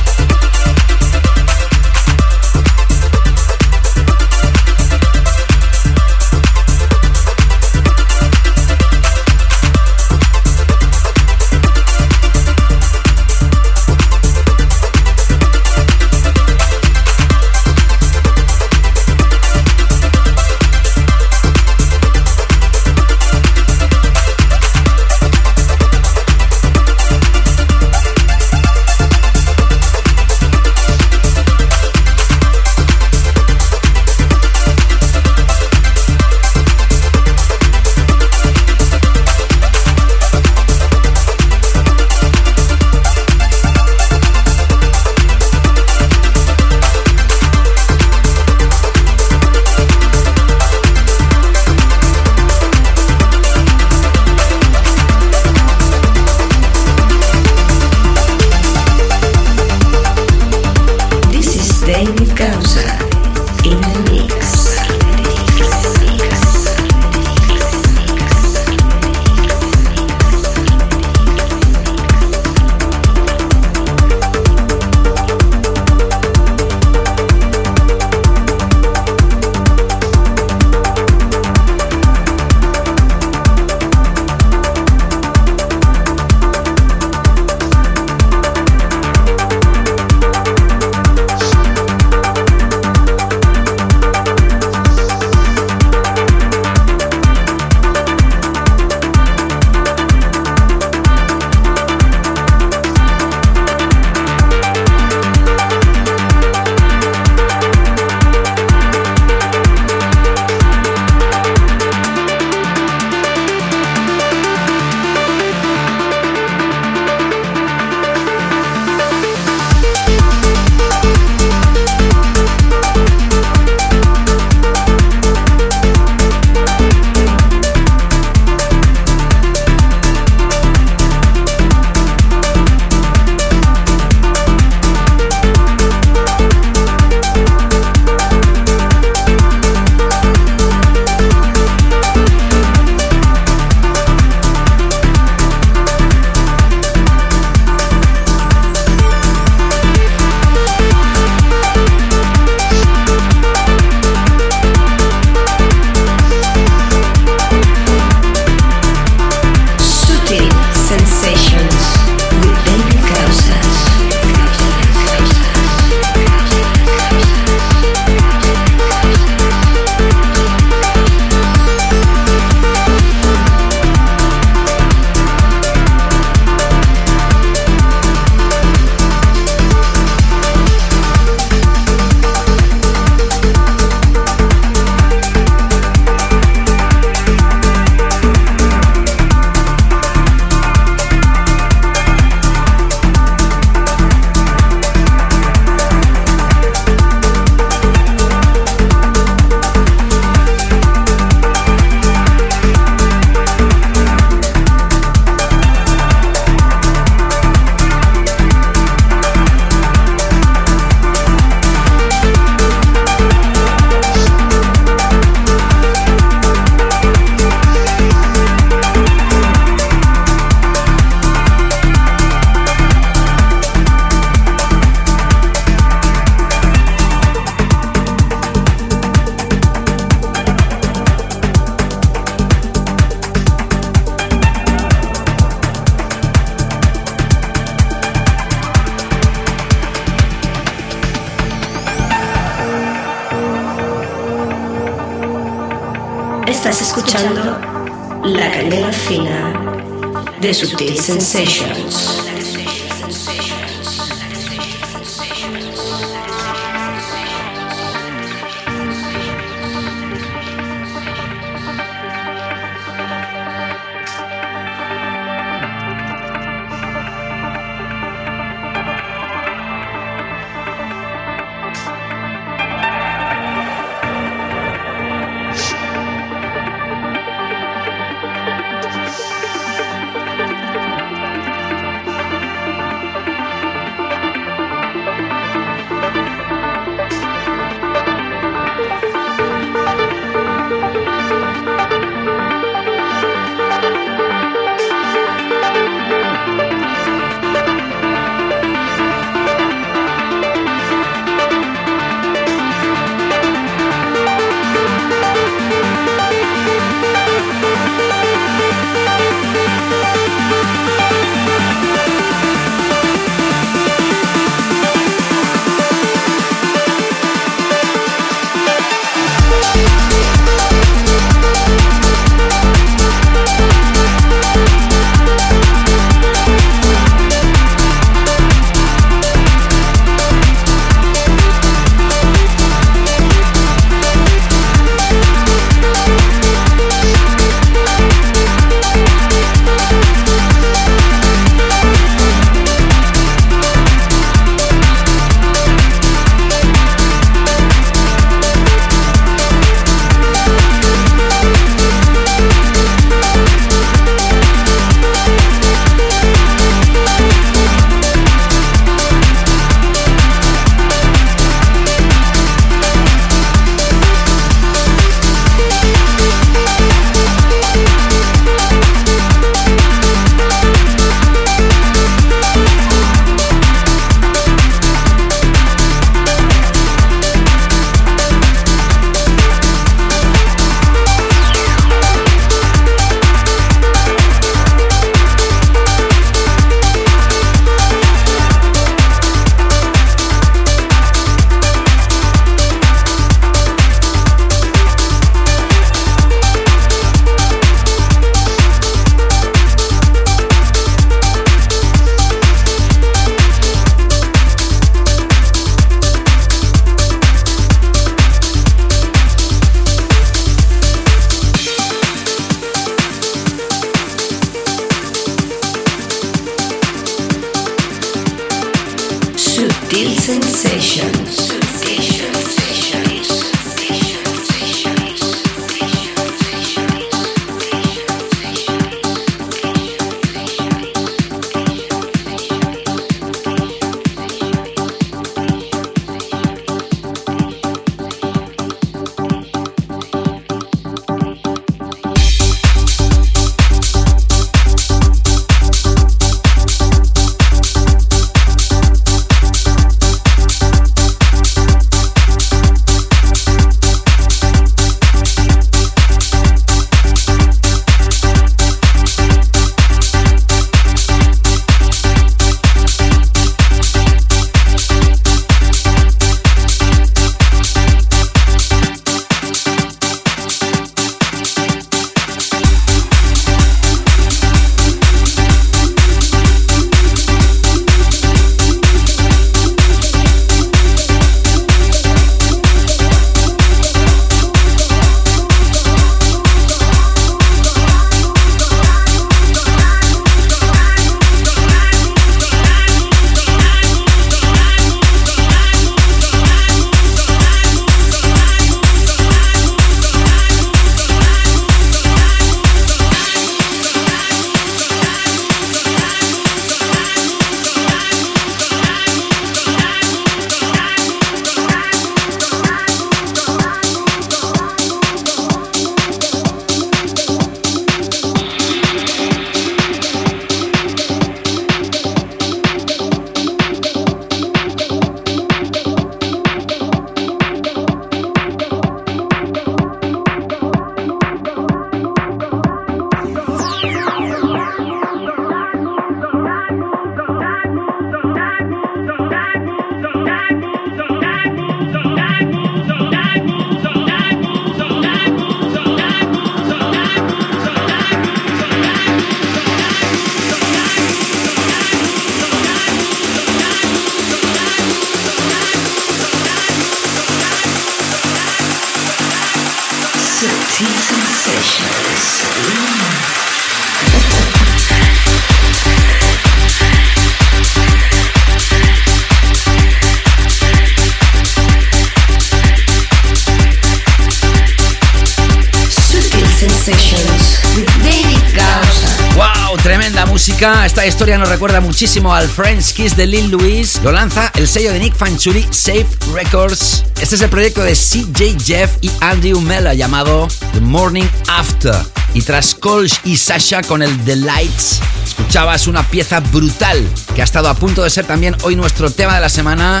Esta historia nos recuerda muchísimo al French Kiss de Lil Louise. Lo lanza el sello de Nick Fanchuri, Safe Records. Este es el proyecto de CJ Jeff y Andrew Mella llamado The Morning After. Y tras Kolsch y Sasha con el The Lights, escuchabas una pieza brutal que ha estado a punto de ser también hoy nuestro tema de la semana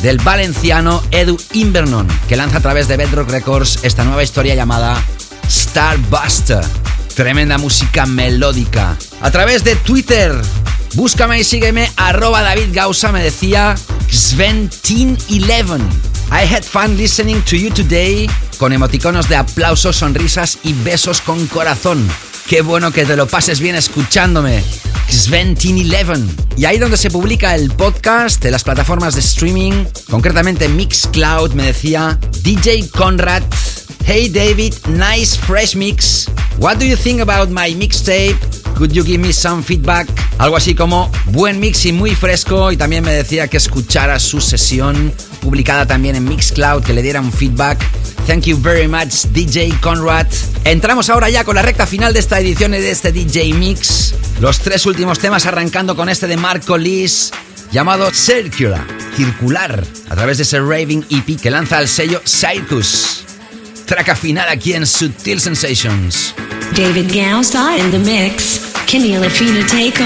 del valenciano Edu Invernon, que lanza a través de Bedrock Records esta nueva historia llamada Starbuster. Tremenda música melódica. A través de Twitter, búscame y sígueme, arroba David Gausa, me decía Sventeen11. I had fun listening to you today, con emoticonos de aplausos, sonrisas y besos con corazón. Qué bueno que te lo pases bien escuchándome. Sventeen11. Y ahí donde se publica el podcast de las plataformas de streaming, concretamente Mixcloud, me decía DJ Conrad. Hey David, nice fresh mix. What do you think about my mixtape? Could you give me some feedback? Algo así como buen mix y muy fresco. Y también me decía que escuchara su sesión publicada también en Mixcloud, que le diera un feedback. Thank you very much, DJ Conrad. Entramos ahora ya con la recta final de esta edición y de este DJ Mix. Los tres últimos temas arrancando con este de Marco Liz llamado Circular, circular, a través de ese Raving EP que lanza el sello Circus. Traca final aquí en Sutil Sensations. David Gausa in the mix. Kenny Lafina take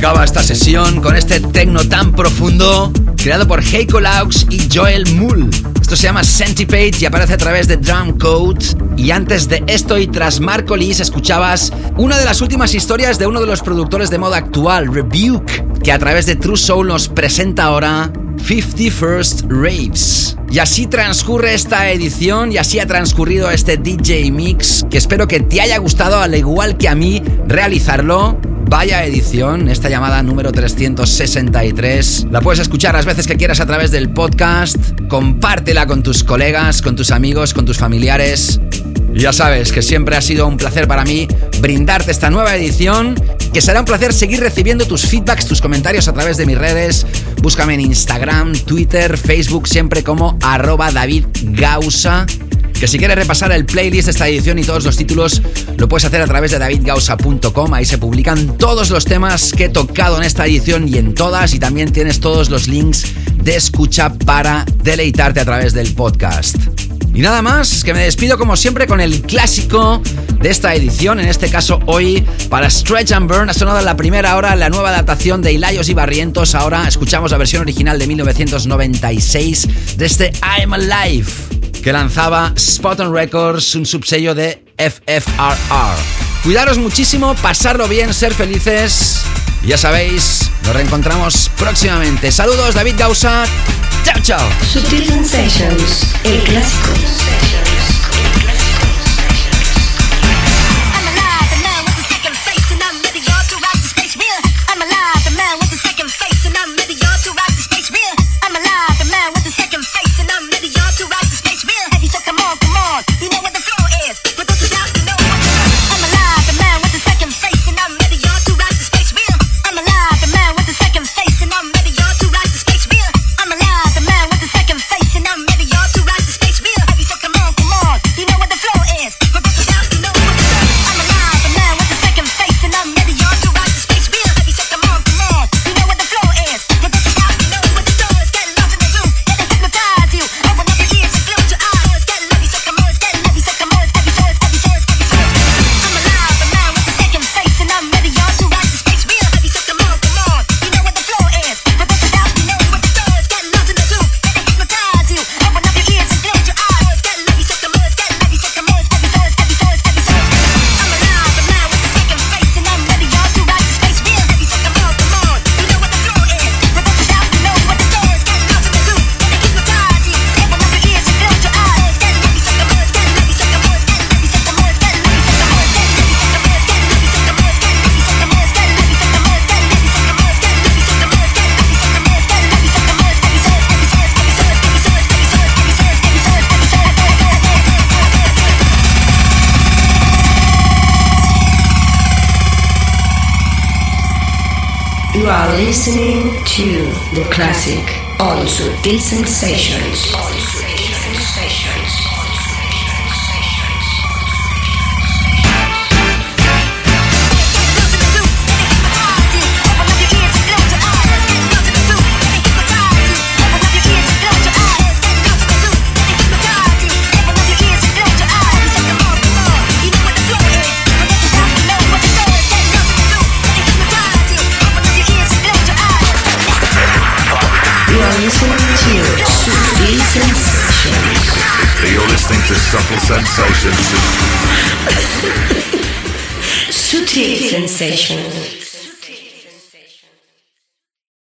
acaba esta sesión con este tecno tan profundo creado por Heiko Laux y Joel Mull. Esto se llama Centipede y aparece a través de Drum Code. Y antes de esto y tras Marco Lis escuchabas una de las últimas historias de uno de los productores de moda actual, Rebuke, que a través de True Soul nos presenta ahora 51st Raves. Y así transcurre esta edición y así ha transcurrido este DJ Mix, que espero que te haya gustado al igual que a mí realizarlo. Vaya edición, esta llamada número 363. La puedes escuchar las veces que quieras a través del podcast. Compártela con tus colegas, con tus amigos, con tus familiares. Ya sabes que siempre ha sido un placer para mí brindarte esta nueva edición, que será un placer seguir recibiendo tus feedbacks, tus comentarios a través de mis redes. Búscame en Instagram, Twitter, Facebook, siempre como arroba David Gausa. Que si quieres repasar el playlist de esta edición y todos los títulos, lo puedes hacer a través de davidgausa.com. Ahí se publican todos los temas que he tocado en esta edición y en todas. Y también tienes todos los links de escucha para deleitarte a través del podcast. Y nada más, que me despido como siempre con el clásico de esta edición, en este caso hoy para Stretch and Burn ha sonado en la primera hora la nueva adaptación de Ilayos y Barrientos, ahora escuchamos la versión original de 1996 de este I'm Alive que lanzaba Spot on Records, un subsello de FFRR. Cuidaros muchísimo, pasarlo bien, ser felices. Ya sabéis, nos reencontramos próximamente. Saludos, David Gausa. Chao, chao. On